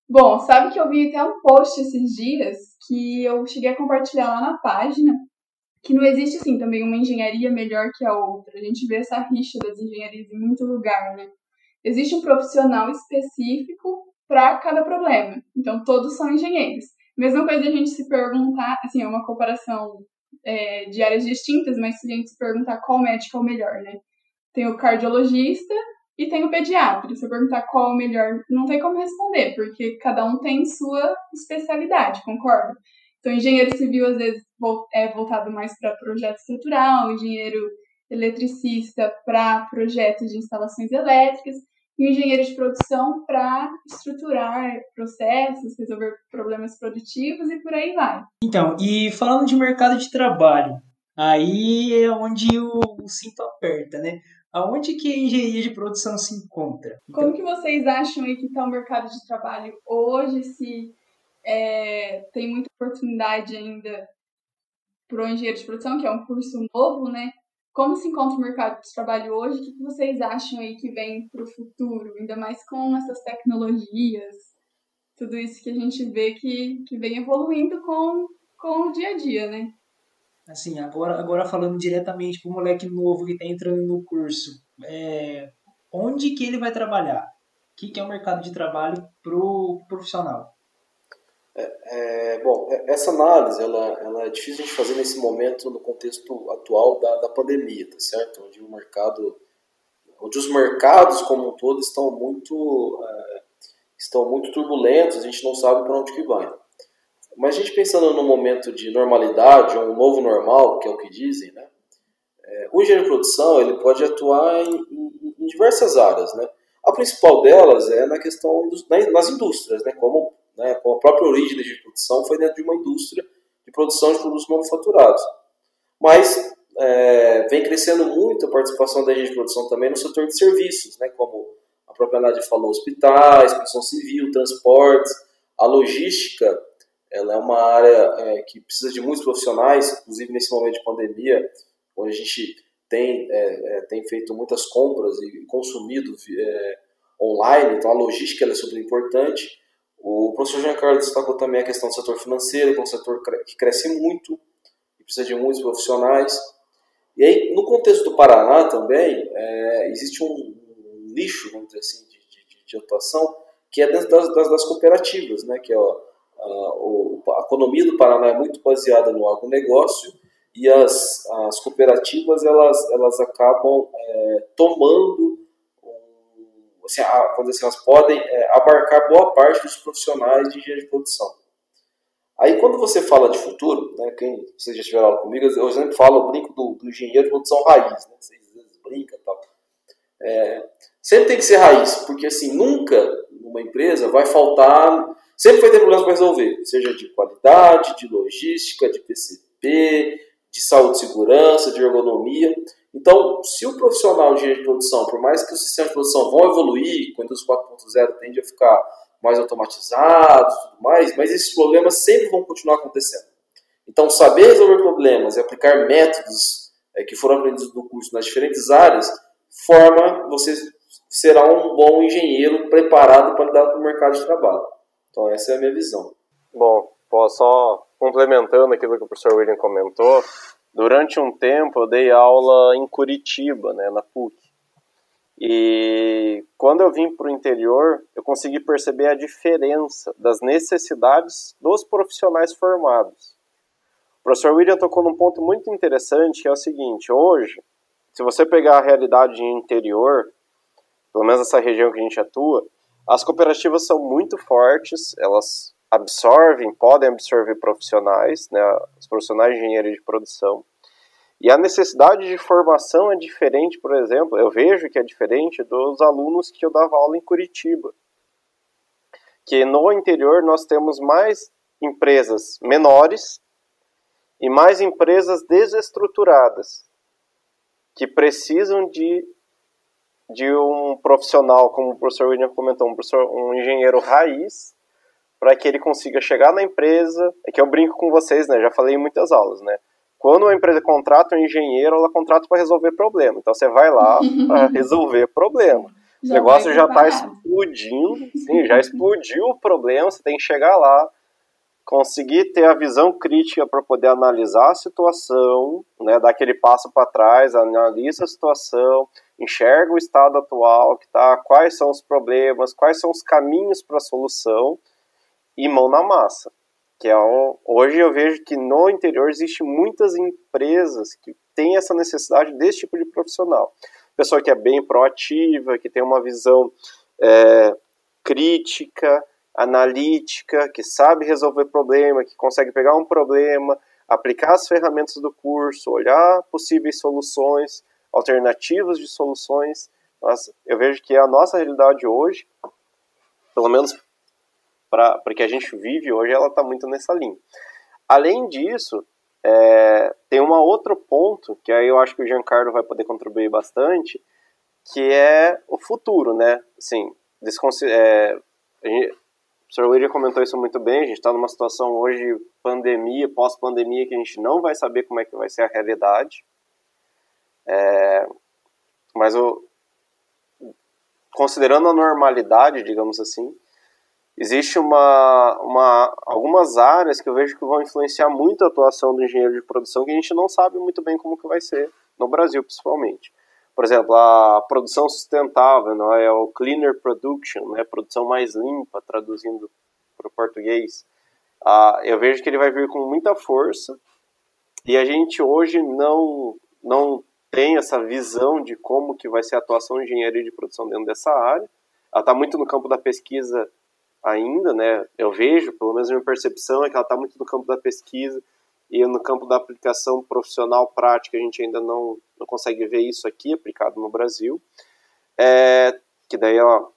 S1: Bom, sabe que eu vi até um post esses dias que eu cheguei a compartilhar lá na página, que não existe, assim, também uma engenharia melhor que a outra. A gente vê essa rixa das engenharias em muito lugar, né? Existe um profissional específico para cada problema. Então, todos são engenheiros. Mesma coisa a gente se perguntar, assim, é uma comparação é, de áreas distintas, mas se a gente se perguntar qual médico é o melhor, né? Tem o cardiologista e tem o pediatra. Se eu perguntar qual é o melhor, não tem como responder, porque cada um tem sua especialidade, concorda? Então, engenheiro civil, às vezes, é voltado mais para projeto estrutural, engenheiro eletricista para projetos de instalações elétricas, e engenheiro de produção para estruturar processos, resolver problemas produtivos e por aí vai.
S2: Então, e falando de mercado de trabalho, aí é onde o cinto aperta, né? Aonde que a engenharia de produção se encontra? Então,
S1: Como que vocês acham aí que está o mercado de trabalho hoje? Se é, tem muita oportunidade ainda para o engenheiro de produção, que é um curso novo, né? Como se encontra o mercado de trabalho hoje? O que vocês acham aí que vem para o futuro? Ainda mais com essas tecnologias, tudo isso que a gente vê que, que vem evoluindo com, com o dia a dia, né?
S2: Assim, agora, agora falando diretamente para o moleque novo que está entrando no curso, é, onde que ele vai trabalhar? O que, que é o mercado de trabalho pro profissional?
S5: É, bom, é- essa análise ela, ela é difícil de fazer nesse momento no contexto atual da, da pandemia, tá certo? Onde o mercado, onde os mercados como um todo estão muito é, estão muito turbulentos, a gente não sabe para onde que vai. Mas a gente pensando num momento de normalidade, ou um novo normal, que é o que dizem, né? É, o engenheiro de produção ele pode atuar em, em- em diversas áreas, né? A principal delas é na questão dos, nas indústrias, né? Como né, com a própria origem da de produção foi dentro de uma indústria de produção de produtos manufaturados. Mas é, vem crescendo muito a participação da engenharia de produção também no setor de serviços, né, como a própria Nádia falou, hospitais, construção civil, transportes, a logística, ela é uma área é, que precisa de muitos profissionais, inclusive nesse momento de pandemia, onde a gente tem, é, é, tem feito muitas compras e consumido é, online, então a logística é super importante. O professor Jean Carlos destacou também a questão do setor financeiro, que é um setor que cresce muito e precisa de muitos profissionais. E aí, no contexto do Paraná também, é, existe um, um nicho, vamos dizer assim, de, de, de atuação, que é dentro das, das, das cooperativas, né? que é, ó, a, o, a economia do Paraná é muito baseada no agronegócio e as, as cooperativas elas, elas acabam é, tomando assim, a, quando assim, elas podem é, abarcar boa parte dos profissionais de engenharia de produção. Aí, quando você fala de futuro, né, quem vocês já tiveram aula comigo, eu sempre falo, eu brinco do, do engenheiro de produção raiz, né, vocês brincam e tal. É, sempre tem que ser raiz, porque assim, nunca numa empresa vai faltar, sempre vai ter problemas para resolver, seja de qualidade, de logística, de PCP, de saúde e segurança, de ergonomia. Então, se o profissional de engenharia de produção, por mais que os sistemas de produção vão evoluir, com a indústria 4.0 tende a ficar mais automatizados e tudo mais, mas esses problemas sempre vão continuar acontecendo. Então, saber resolver problemas e aplicar métodos é, que foram aprendidos no curso nas diferentes áreas, forma, você será um bom engenheiro preparado para lidar com o mercado de trabalho. Então, essa é a minha visão.
S3: Bom, só complementando aquilo que o professor William comentou, durante um tempo eu dei aula em Curitiba, né, na PUC. E quando eu vim para o interior, eu consegui perceber a diferença das necessidades dos profissionais formados. O professor William tocou num ponto muito interessante, que é o seguinte: hoje, se você pegar a realidade interior, pelo menos essa região que a gente atua, as cooperativas são muito fortes, elas absorvem, podem absorver profissionais, né, os profissionais de engenharia de produção. E a necessidade de formação é diferente, por exemplo, eu vejo que é diferente dos alunos que eu dava aula em Curitiba. Que no interior nós temos mais empresas menores e mais empresas desestruturadas que precisam de, de um profissional, como o professor William comentou, um, professor, um engenheiro raiz, para que ele consiga chegar na empresa. É que eu brinco com vocês, né? Já falei em muitas aulas, né? Quando uma empresa contrata um engenheiro, ela contrata para resolver problema. Então você vai lá para resolver problema. Já o negócio já está explodindo, sim, já explodiu o problema, você tem que chegar lá, conseguir ter a visão crítica para poder analisar a situação, né, dar aquele passo para trás, analisa a situação, enxerga o estado atual, que tá, quais são os problemas, quais são os caminhos para a solução e mão na massa que é hoje eu vejo que no interior existe muitas empresas que têm essa necessidade desse tipo de profissional. Pessoa que é bem proativa, que tem uma visão é, crítica, analítica, que sabe resolver problema, que consegue pegar um problema, aplicar as ferramentas do curso, olhar possíveis soluções, alternativas de soluções. Mas eu vejo que a nossa realidade hoje, pelo menos para que a gente vive hoje, ela está muito nessa linha. Além disso, é, tem um outro ponto, que aí eu acho que o Giancarlo vai poder contribuir bastante, que é o futuro, né? Assim, é, gente, o Sr. William comentou isso muito bem, a gente está numa situação hoje, pandemia, pós-pandemia, que a gente não vai saber como é que vai ser a realidade. É, mas o, considerando a normalidade, digamos assim, existe uma, uma, algumas áreas que eu vejo que vão influenciar muito a atuação do engenheiro de produção que a gente não sabe muito bem como que vai ser, no Brasil principalmente. Por exemplo, a produção sustentável, não é o cleaner production, né, produção mais limpa, traduzindo para o português. Ah, eu vejo que ele vai vir com muita força e a gente hoje não não tem essa visão de como que vai ser a atuação de engenharia de produção dentro dessa área. Ela está muito no campo da pesquisa ainda, né? Eu vejo, pelo menos a minha percepção é que ela está muito no campo da pesquisa e no campo da aplicação profissional prática a gente ainda não, não consegue ver isso aqui aplicado no Brasil. É, que daí ela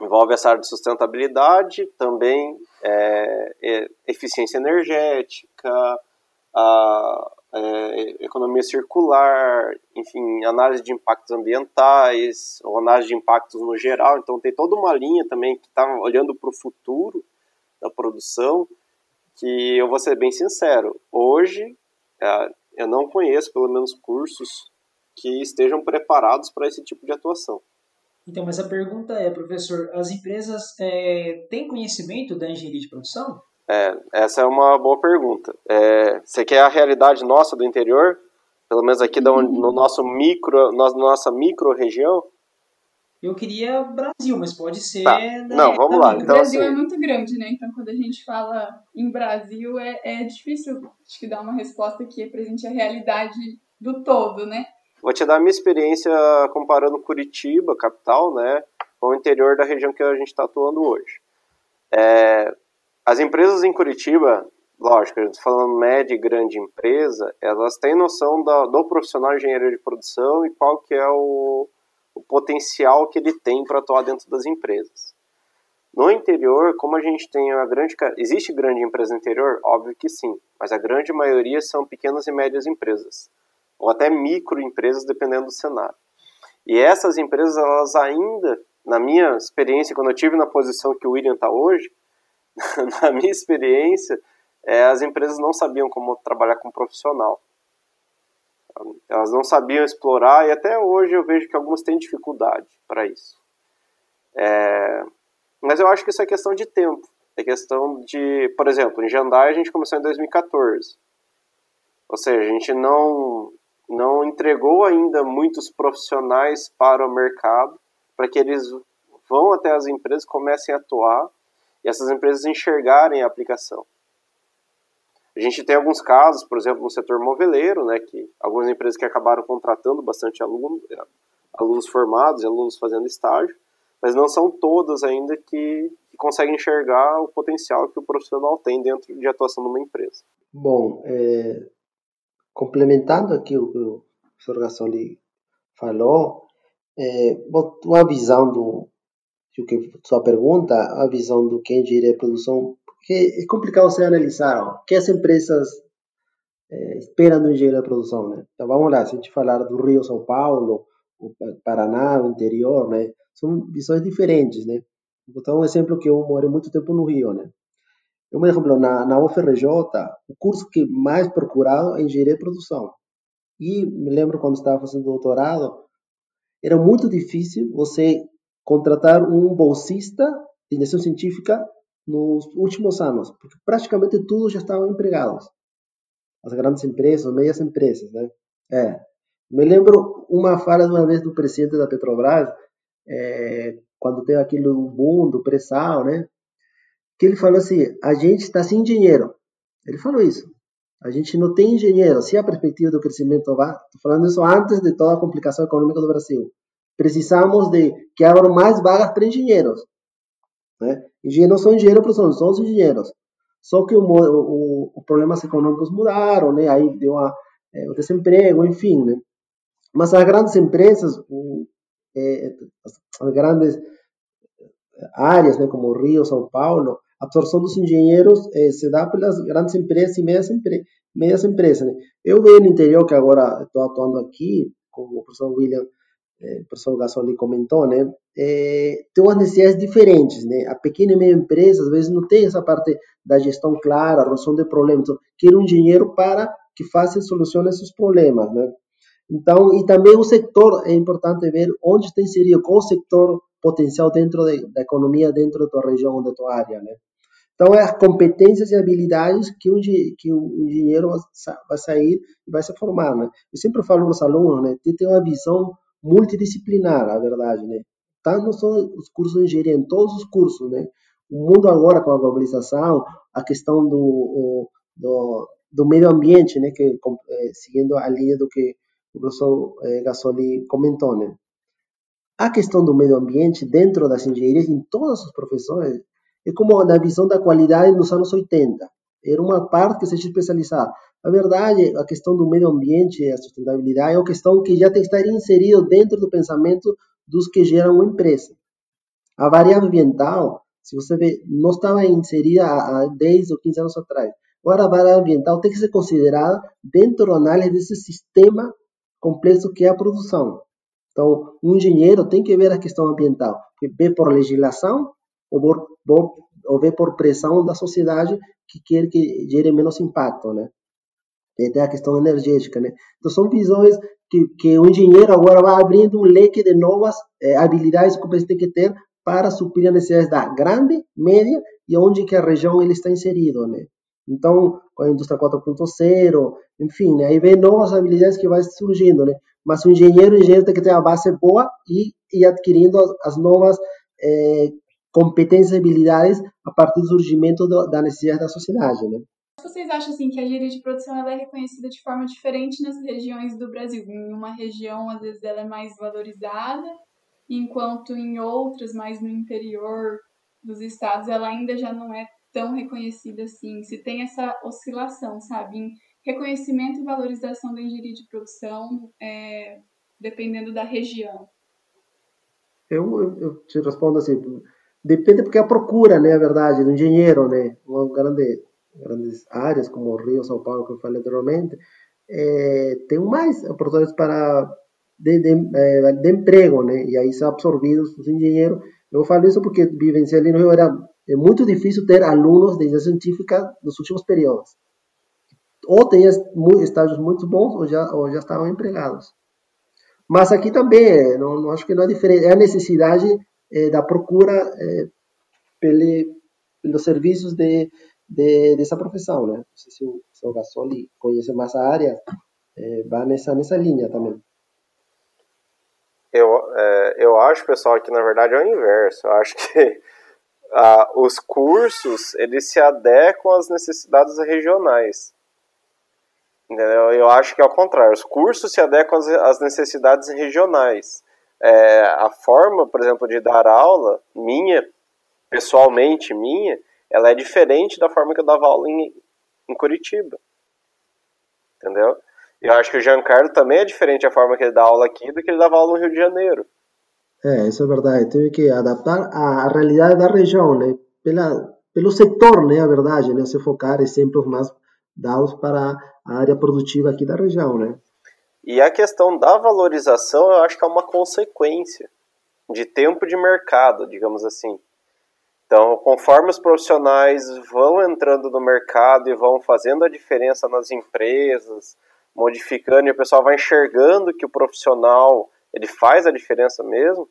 S3: envolve essa área de sustentabilidade, também é, é, eficiência energética, a, é, economia circular, enfim, análise de impactos ambientais, ou análise de impactos no geral. Então, tem toda uma linha também que está olhando para o futuro da produção, que eu vou ser bem sincero, hoje é, eu não conheço, pelo menos, cursos que estejam preparados para esse tipo de atuação.
S2: Então, mas a pergunta é, professor, as empresas é, têm conhecimento da engenharia de produção?
S3: É, essa é uma boa pergunta. É, você quer a realidade nossa do interior? Pelo menos aqui uhum. no nosso micro, na nossa micro região?
S2: Eu queria Brasil, mas pode ser. Tá.
S3: Não, vamos lá. Então,
S1: o Brasil assim... é muito grande, né? Então, quando a gente fala em Brasil, é, é difícil acho que dar uma resposta que represente a realidade do todo, né?
S3: Vou te dar a minha experiência comparando Curitiba, capital, né, com o interior da região que a gente está atuando hoje. É, as empresas em Curitiba, lógico, falando média e grande empresa, elas têm noção da, do profissional de engenharia de produção e qual que é o, o potencial que ele tem para atuar dentro das empresas. No interior, como a gente tem uma grande. Existe grande empresa no interior? Óbvio que sim, mas a grande maioria são pequenas e médias empresas, ou até microempresas, dependendo do cenário. E essas empresas, elas ainda, na minha experiência, quando eu tive na posição que o William está hoje, na minha experiência, é, as empresas não sabiam como trabalhar com profissional. Elas não sabiam explorar e até hoje eu vejo que algumas têm dificuldade para isso. É, mas eu acho que isso é questão de tempo. É questão de, por exemplo, em Jandai a gente começou em 2014. Ou seja, a gente não, não entregou ainda muitos profissionais para o mercado para que eles vão até as empresas, comecem a atuar e essas empresas enxergarem a aplicação. A gente tem alguns casos, por exemplo, no setor moveleiro, né, que algumas empresas que acabaram contratando bastante alunos, alunos formados alunos fazendo estágio, mas não são todas ainda que, que conseguem enxergar o potencial que o profissional tem dentro de atuação numa empresa.
S4: Bom, é, complementando aqui o que o professor Gasoli falou, é, uma visão do que sua pergunta, a visão do que engenharia de produção, porque é complicado você analisar ó, o que as empresas é, esperam do engenheiro de produção, né? Então vamos lá, se a gente falar do Rio, São Paulo, o Paraná, o interior, né? São visões diferentes, né? Vou dar um exemplo que eu morei muito tempo no Rio, né? Eu, por exemplo, na, na UFRJ, o curso que mais procurado é engenharia de produção. E me lembro quando estava fazendo doutorado, era muito difícil você contratar um bolsista de iniciação científica nos últimos anos, porque praticamente todos já estavam empregados. As grandes empresas, as médias empresas, né? É. Me lembro uma fala de uma vez do presidente da Petrobras, é, quando teve aquele boom do pré-sal, né? Que ele falou assim: a gente está sem dinheiro. Ele falou isso. A gente não tem engenheiro. Se a perspectiva do crescimento vai, estou falando isso antes de toda a complicação econômica do Brasil. Precisamos de que abram mais vagas para engenheiros. Né? Engenheiros são engenheiros, são, são os engenheiros. Só que o, o, os problemas econômicos mudaram, né? Aí deu uma, é, o desemprego, enfim, né? Mas as grandes empresas, o, é, as, as, grandes áreas, né, como Rio, São Paulo, a absorção dos engenheiros é, se dá pelas grandes empresas e médias, empre, médias empresas. Né? Eu venho no interior, que agora estou atuando aqui, como o professor William é, o professor Gasoli comentou, né, é, tem umas necessidades diferentes, né, a pequena e média empresa às vezes não tem essa parte da gestão clara, a resolução de problemas, então, quer um engenheiro para que faça e solucione esses problemas, né. Então, e também o setor, é importante ver onde está inserido, qual o setor potencial dentro de, da economia, dentro da tua região, da tua área, né. Então, é as competências e habilidades que o, que o engenheiro vai sair e vai se formar, né. Eu sempre falo para os alunos, né, tem ter uma visão multidisciplinar, a verdade, né? Tá, não são os cursos de engenharia, em todos os cursos, né? O mundo agora, com a globalização, a questão do, do, do meio ambiente, né? Que, é, seguindo a linha do que o professor é, Gasoli comentou, né? A questão do meio ambiente dentro das engenharias, em todas as profissões, é como na visão da qualidade nos anos 80. Era uma parte que se especializava. Na verdade, a questão do meio ambiente, a sustentabilidade, é uma questão que já tem que estar inserida dentro do pensamento dos que geram uma empresa. A variável ambiental, se você vê, não estava inserida há 10 ou 15 anos atrás. Agora, a variável ambiental tem que ser considerada dentro da análise desse sistema complexo que é a produção. Então, um engenheiro tem que ver a questão ambiental, ver por legislação ou por, ou ver por pressão da sociedade que quer que gere menos impacto, né? Tem a questão energética, né? Então são visões que, que o engenheiro agora vai abrindo um leque de novas eh, habilidades que você tem que ter para suprir a necessidade da grande, média e onde que a região ele está inserido, né? Então, com a indústria 4.0, enfim, né? aí vem novas habilidades que vai surgindo, né? Mas o engenheiro, o engenheiro tem que ter a base boa e ir adquirindo as, as novas eh, competências e habilidades a partir do surgimento do, da necessidade da sociedade, né?
S1: Vocês acham assim que a engenharia de produção é reconhecida de forma diferente nas regiões do Brasil? Em uma região, às vezes, ela é mais valorizada, enquanto em outras, mais no interior dos estados, ela ainda já não é tão reconhecida assim. Se tem essa oscilação, sabe? Em reconhecimento e valorização da engenharia de produção, é, dependendo da região.
S4: Eu, eu, eu te respondo assim, depende porque a procura, né, a verdade, do engenheiro, né, uma grande grandes áreas como Rio, São Paulo, que eu falei anteriormente, é, tem mais oportunidades para de, de, é, de, emprego, né? E aí são absorvidos os engenheiros. Eu falo isso porque vivenciei ali no Rio, era é muito difícil ter alunos de ciência científica nos últimos períodos. Ou tem estágios muito bons ou já, ou já estavam empregados. Mas aqui também, não, não acho que não é diferente. É a necessidade é, da procura é, pelo, pelos serviços de de, dessa profissão, né? Não sei se o seu Gasoli conhece mais a área, é, vai nessa, nessa linha também.
S3: Eu, é, eu acho, pessoal, que na verdade é o inverso. Eu acho que ah, os cursos eles se adequam às necessidades regionais. Entendeu? Eu acho que é o contrário. Os cursos se adequam às necessidades regionais. É, a forma, por exemplo, de dar aula, minha, pessoalmente minha, ela é diferente da forma que eu dava aula em, em Curitiba. Entendeu? Eu acho que o Giancarlo também é diferente a forma que ele dá aula aqui do que ele dava aula no Rio de Janeiro.
S4: É, isso é verdade. Teve que adaptar à realidade da região, né? Pela, pelo setor, né? A verdade, né? Se focar exemplos mais dados para a área produtiva aqui da região, né?
S3: E a questão da valorização, eu acho que é uma consequência de tempo de mercado, digamos assim. Então, conforme os profissionais vão entrando no mercado e vão fazendo a diferença nas empresas, modificando e o pessoal vai enxergando que o profissional ele faz a diferença mesmo,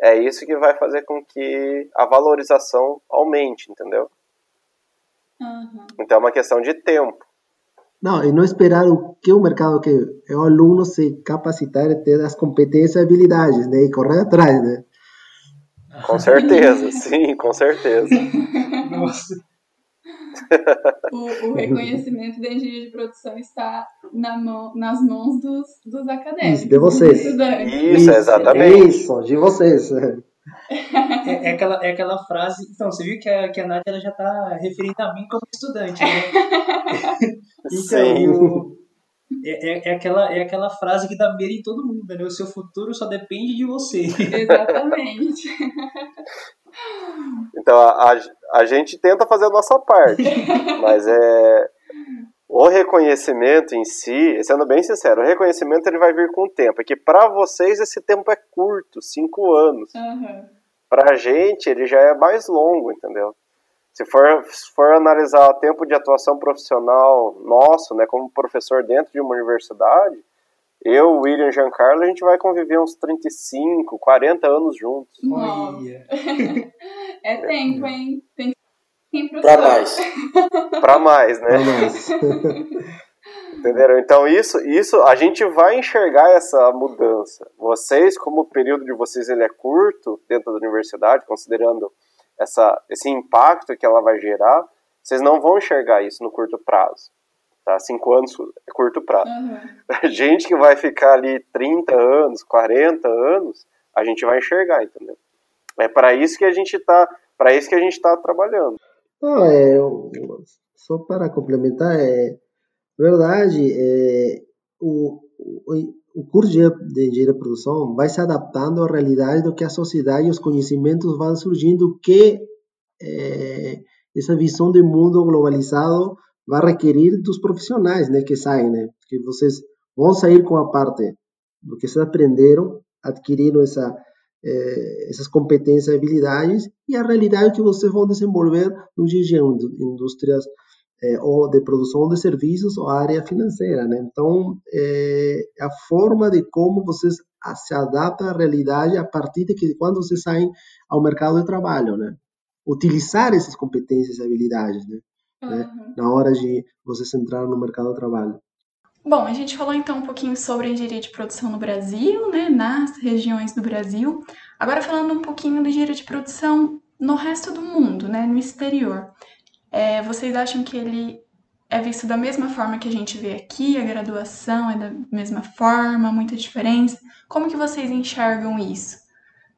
S3: é isso que vai fazer com que a valorização aumente, entendeu? Uhum. Então é uma questão de tempo.
S4: Não, e não esperar o que o mercado que é o aluno se capacitar e ter as competências e habilidades, né? E correr atrás, né?
S3: Com certeza, sim, com certeza. Nossa.
S1: o, o, reconhecimento da engenharia de produção está na mão, nas mãos dos, dos acadêmicos.
S4: Isso, de vocês.
S3: Isso, exatamente.
S4: Isso, de vocês.
S2: É, é, aquela, é aquela frase. Então, você viu que a, que a Nádia já está referindo a mim como estudante, né? então, é, é, é, aquela, é aquela frase que dá medo em todo mundo, né? O seu futuro só depende de você.
S1: Exatamente.
S3: Então, a, a, a gente tenta fazer a nossa parte, mas é o reconhecimento em si, sendo bem sincero, o reconhecimento ele vai vir com o tempo. É que para vocês esse tempo é curto, cinco anos. Uhum. Para a gente ele já é mais longo, entendeu? Se for, se for analisar o tempo de atuação profissional nosso, né, como professor dentro de uma universidade, eu, William e Giancarlo, a gente vai conviver uns 35, 40 anos juntos.
S1: Nossa. é tempo, hein? Tem
S3: Pra mais. pra mais, né? Pra mais. Entenderam? Então isso, isso a gente vai enxergar essa mudança. Vocês, como o período de vocês ele é curto dentro da universidade, considerando essa, esse impacto que ela vai gerar, vocês não vão enxergar isso no curto prazo. Tá? Cinco anos é curto prazo. Uhum. A gente que vai ficar ali 30 anos, 40 anos, a gente vai enxergar, entendeu? É para isso que a gente está, para isso que a gente está trabalhando.
S4: Não, é, só para complementar, é verdade, é, o, o, o curso de, de engenharia de produção vai se adaptando à realidade do que a sociedade e os conhecimentos vão surgindo que é, essa visão de mundo globalizado vai requerir dos profissionais né, que saem, né? Que vocês vão sair com a parte do que vocês aprenderam, adquiriram essa, eh, essas competências e habilidades e a realidade que vocês vão desenvolver no dia indústrias eh, ou de produção de serviços ou área financeira, né? Então, é a forma de como vocês se adaptam à realidade a partir de que quando vocês saem ao mercado de trabalho, né? Utilizar essas competências e habilidades, né? uhum. né, na hora de vocês entrar no mercado de trabalho.
S1: Bom, a gente falou então um pouquinho sobre a engenharia de produção no Brasil, né, nas regiões do Brasil. Agora falando um pouquinho da engenharia de produção no resto do mundo, né, no exterior. É, vocês acham que ele é visto da mesma forma que a gente vê aqui? A graduação é da mesma forma? Muita diferença? Como que vocês enxergam isso,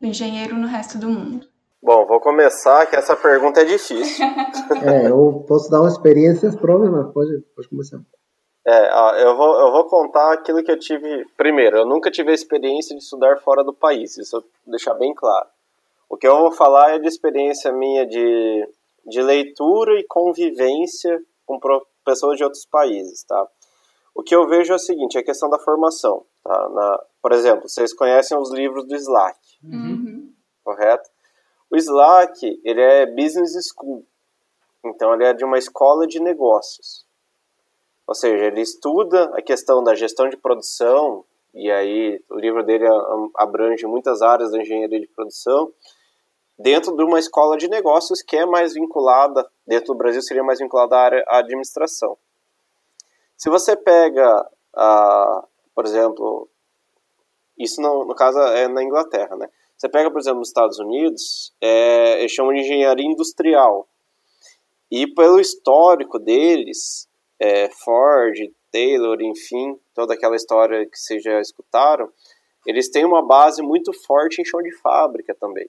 S1: do engenheiro no resto do mundo?
S3: Bom, vou começar, que essa pergunta é difícil.
S4: é, eu posso dar uma experiência próprias, mas pode, pode começar.
S3: É, eu vou, eu vou contar aquilo que eu tive. Primeiro, eu nunca tive a experiência de estudar fora do país, isso eu deixar bem claro. O que eu vou falar é de experiência minha de, de leitura e convivência com pessoas de outros países, tá? O que eu vejo é o seguinte, é a questão da formação, tá? Na, por exemplo, vocês conhecem os livros do Slack, uhum. correto? O Slack, ele é business school. Então, ele é de uma escola de negócios. Ou seja, ele estuda a questão da gestão de produção, e aí o livro dele abrange muitas áreas da engenharia de produção, dentro de uma escola de negócios que é mais vinculada, dentro do Brasil seria mais vinculada à área à administração. Se você pega, por exemplo, Isso no, no caso é na Inglaterra, né? Você pega, por exemplo, nos Estados Unidos, é, eles chamam de engenharia industrial. E pelo histórico deles, é, Ford, Taylor, enfim, toda aquela história que vocês já escutaram, eles têm uma base muito forte em chão de fábrica também.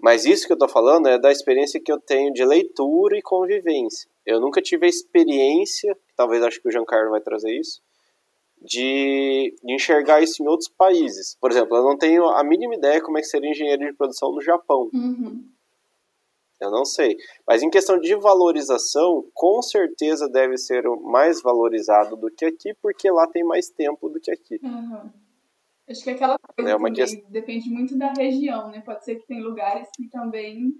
S3: Mas isso que eu estou falando é da experiência que eu tenho de leitura e convivência. Eu nunca tive a experiência, talvez acho que o Giancarlo vai trazer isso, de, de, enxergar isso em outros países. Por exemplo, eu não tenho a mínima ideia como é que seria engenharia de produção no Japão.
S1: Uhum.
S3: Eu não sei. Mas em questão de valorização, com certeza deve ser mais valorizado do que aqui, porque lá tem mais tempo do que aqui.
S1: Uhum. Acho que aquela coisa é questão... depende muito da região, né? Pode ser que tem lugares que também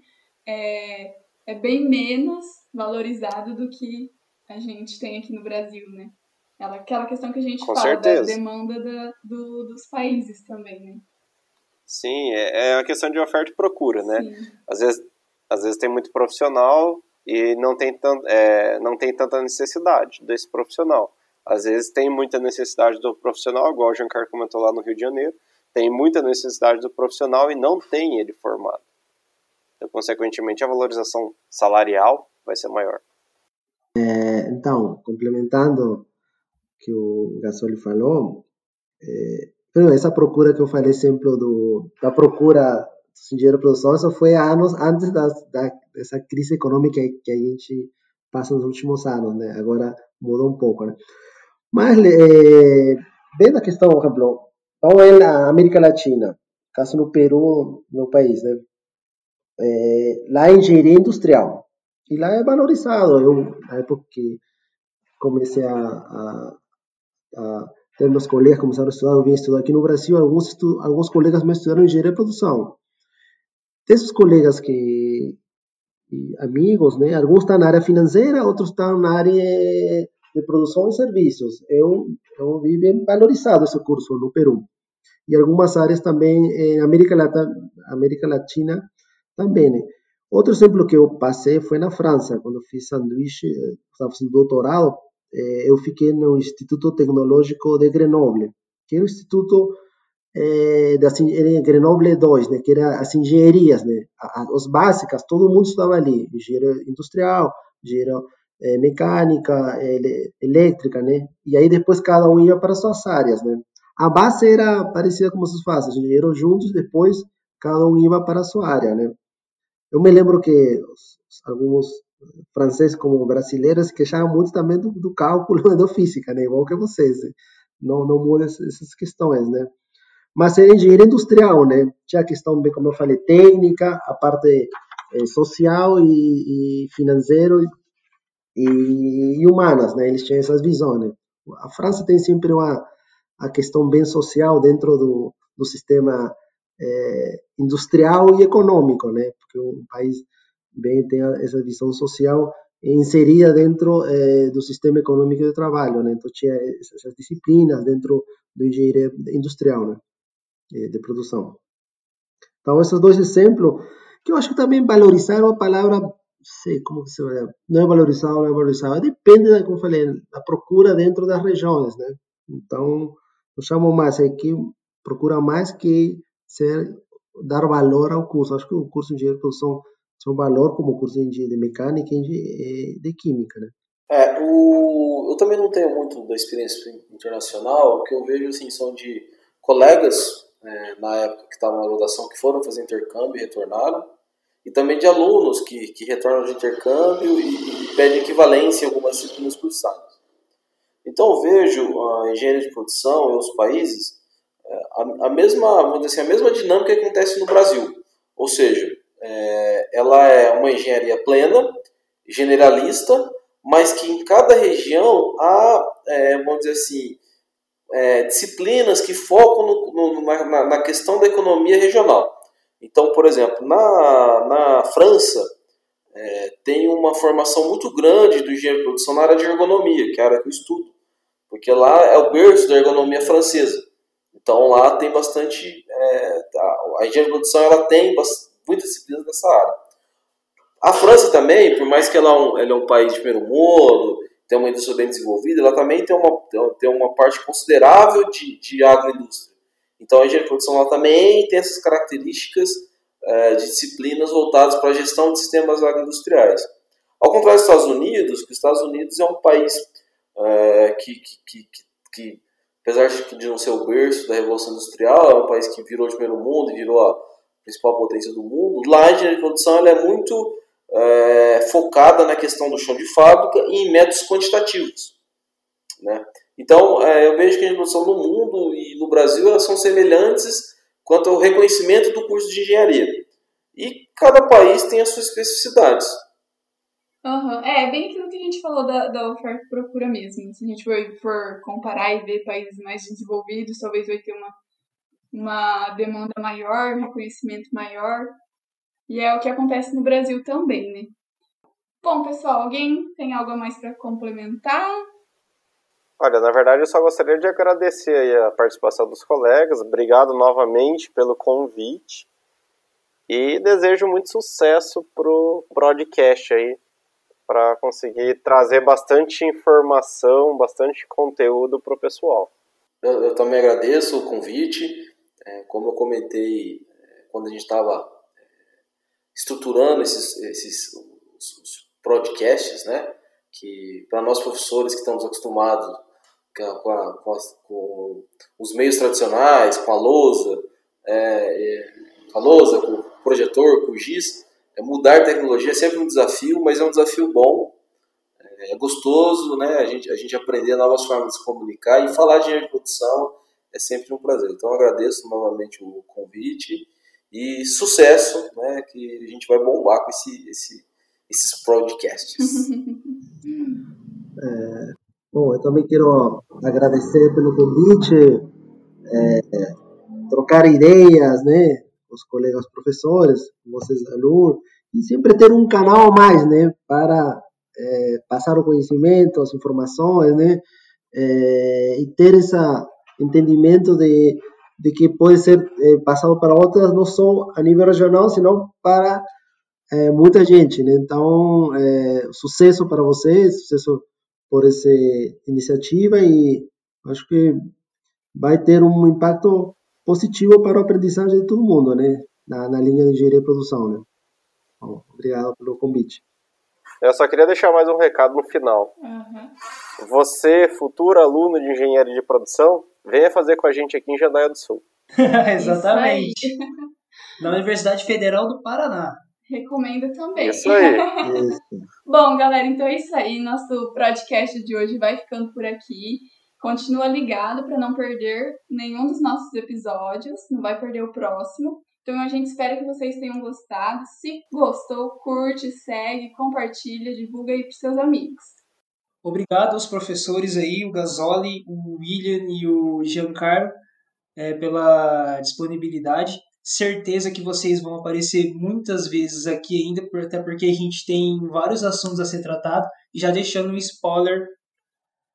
S1: é, é bem menos valorizado do que a gente tem aqui no Brasil, né? Aquela questão que a gente
S3: Com
S1: fala
S3: certeza.
S1: da demanda da, do, dos países também, né?
S3: Sim, é, é a questão de oferta e procura, né?
S1: Sim.
S3: Às vezes, às vezes tem muito profissional e não tem, tant, é, não tem tanta necessidade desse profissional. Às vezes tem muita necessidade do profissional, igual o Giancarlo comentou lá no Rio de Janeiro, tem muita necessidade do profissional e não tem ele formado. Então, consequentemente, a valorização salarial vai ser maior.
S4: É, então, complementando que o Gasoli falou, é, essa procura que eu falei exemplo do, da procura do de produção, isso foi anos antes da, da, dessa crise econômica que a gente passa nos últimos anos, né? Agora mudou um pouco, né? Mas, eh, vendo a questão, por exemplo, vamos ver na América Latina, caso no Peru, meu país, né? É, lá é engenharia industrial. E lá é valorizado. Eu, na época que comecei a, a, a ter meus colegas começaram a estudar, eu vim estudar aqui no Brasil, alguns, alguns colegas me estudaram engenharia de produção. Desses colegas que, amigos, né? Alguns estão na área financeira, outros estão na área de produção e serviços. Eu, eu vi bem valorizado esse curso no Peru. E algumas áreas também em América Latina, América Latina também. Né? Outro exemplo que eu passei foi na França, quando fiz sanduíche, estava fazendo doutorado, eu fiquei no Instituto Tecnológico de Grenoble, que é um instituto é, da Grenoble 2, né, que era as engenharias, né, as básicas, todo mundo estava ali, engenheiro industrial, engenheiro é, mecânica, elétrica, né? E aí depois cada um ia para suas áreas, né? A base era parecida como vocês fazem, os engenheiros juntos, depois cada um ia para a sua área, né? Eu me lembro que alguns franceses como brasileiros queixavam muito também do, do cálculo da física, né? Igual que vocês, né? não não muda essas questões, né? Mas era engenharia industrial, né? Tinha a questão, bem como eu falei, técnica, a parte eh, social e, e financeiro e, e, humanas, né? Eles tinham essas visões. Né? A França tem sempre uma a questão bem social dentro do, do sistema é, industrial e econômico, né? Porque um país bem tem essa visão social inserida dentro é, do sistema econômico de trabalho, né? Então tinha essas disciplinas dentro do engenharia industrial, né? De produção. Então esses dois exemplos que eu acho que também valorizaram a palavra sei como que se vai, não é valorizado, não é valorizado, depende, da, como eu falei, da procura dentro das regiões, né? Então, eu chamo mais aqui, procura mais que ser, dar valor ao curso. Acho que o curso de engenharia de produção tem um valor como o curso de de mecânica e de química, né?
S5: É, o, eu também não tenho muito da experiência internacional, o que eu vejo, assim, são de colegas, é, na época que estavam na rotação, que foram fazer intercâmbio e retornaram, e também de alunos que, que retornam de intercâmbio e, e pedem equivalência em algumas disciplinas cursadas. Então eu vejo a engenharia de produção em outros países é, a, a, mesma, vamos dizer assim, a mesma dinâmica que acontece no Brasil. Ou seja, é, ela é uma engenharia plena, generalista, mas que em cada região há, é, vamos dizer assim, é, disciplinas que focam no, no, na, na questão da economia regional. Então, por exemplo, na, na França, é, tem uma formação muito grande do engenheiro de produção na área de ergonomia, que é a área que eu estudo, porque lá é o berço da ergonomia francesa. Então, lá tem bastante. É, a engenharia de produção ela tem muitas disciplinas nessa área. A França também, por mais que ela é um, ela é um país de primeiro mundo, tem uma indústria bem desenvolvida, ela também tem uma, tem uma parte considerável de, de agroindústria. Então a engenharia de produção também tem essas características é, de disciplinas voltadas para a gestão de sistemas agroindustriais. Ao contrário dos Estados Unidos, os Estados Unidos é um país é, que, que, que, que, apesar de não ser o berço da Revolução Industrial, é um país que virou de primeiro mundo e virou a principal potência do mundo. Lá a engenharia de produção ela é muito é, focada na questão do chão de fábrica e em métodos quantitativos. Né? Então, é, eu vejo que a produção no mundo e no Brasil elas são semelhantes quanto ao reconhecimento do curso de engenharia. E cada país tem as suas especificidades.
S1: Uhum. É, bem aquilo que a gente falou da, da oferta e procura mesmo. Se a gente for, for comparar e ver países mais desenvolvidos, talvez vai ter uma, uma demanda maior, um reconhecimento maior. E é o que acontece no Brasil também, né? Bom, pessoal, alguém tem algo a mais para complementar?
S3: Olha, na verdade eu só gostaria de agradecer a participação dos colegas. Obrigado novamente pelo convite. E desejo muito sucesso pro podcast aí, para conseguir trazer bastante informação, bastante conteúdo pro pessoal.
S5: Eu, eu também agradeço o convite. É, como eu comentei é, quando a gente estava estruturando esses, esses os podcasts, né? Que para nós professores que estamos acostumados com, a, com, a, com, os meios tradicionais, com a lousa, é, é, a lousa, com o projetor, com o giz, é mudar tecnologia é sempre um desafio, mas é um desafio bom, é, é gostoso, né? A gente, a gente aprender novas formas de se comunicar e falar de produção é sempre um prazer. Então agradeço novamente o convite e sucesso, né, que a gente vai bombar com esse, esse, esses podcasts.
S4: é, bom, eu também quero agradecer pelo convite, é, trocar ideias, né, com os colegas professores, vocês alunos, e sempre ter um canal a mais, né, para é, passar o conhecimento, as informações, né, é, e ter esse entendimento de de que pode ser eh, passado para outras, não só a nível regional, senão para eh, muita gente. Né? Então, eh, sucesso para vocês, sucesso por essa iniciativa e acho que vai ter um impacto positivo para a aprendizagem de todo mundo, né? Na, na linha de engenharia e produção, né? Bom, obrigado pelo convite.
S3: Eu só queria deixar mais um recado no final. Uhum. Você, futuro aluno de engenharia de produção, venha fazer com a gente aqui em Jandaia do Sul.
S2: Exatamente. Na Universidade Federal do Paraná.
S1: Recomendo também.
S3: Isso aí.
S1: Bom, galera, então é isso aí. Nosso podcast de hoje vai ficando por aqui. Continua ligado para não perder nenhum dos nossos episódios. Não vai perder o próximo. Então a gente espera que vocês tenham gostado. Se gostou, curte, segue, compartilha, divulga aí para seus amigos.
S2: Obrigado aos professores aí, o Gasoli, o William e o Giancarlo, é, pela disponibilidade. Certeza que vocês vão aparecer muitas vezes aqui ainda, até porque a gente tem vários assuntos a ser tratado. E já deixando um spoiler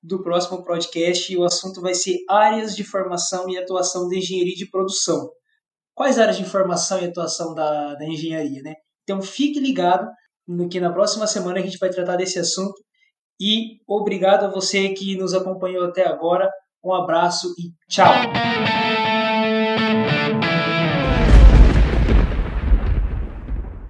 S2: do próximo podcast, o assunto vai ser áreas de formação e atuação de engenharia de produção. Quais áreas de formação e atuação da, da engenharia, né? Então fique ligado no que na próxima semana a gente vai tratar desse assunto e obrigado a você que nos acompanhou até agora. Um abraço e tchau!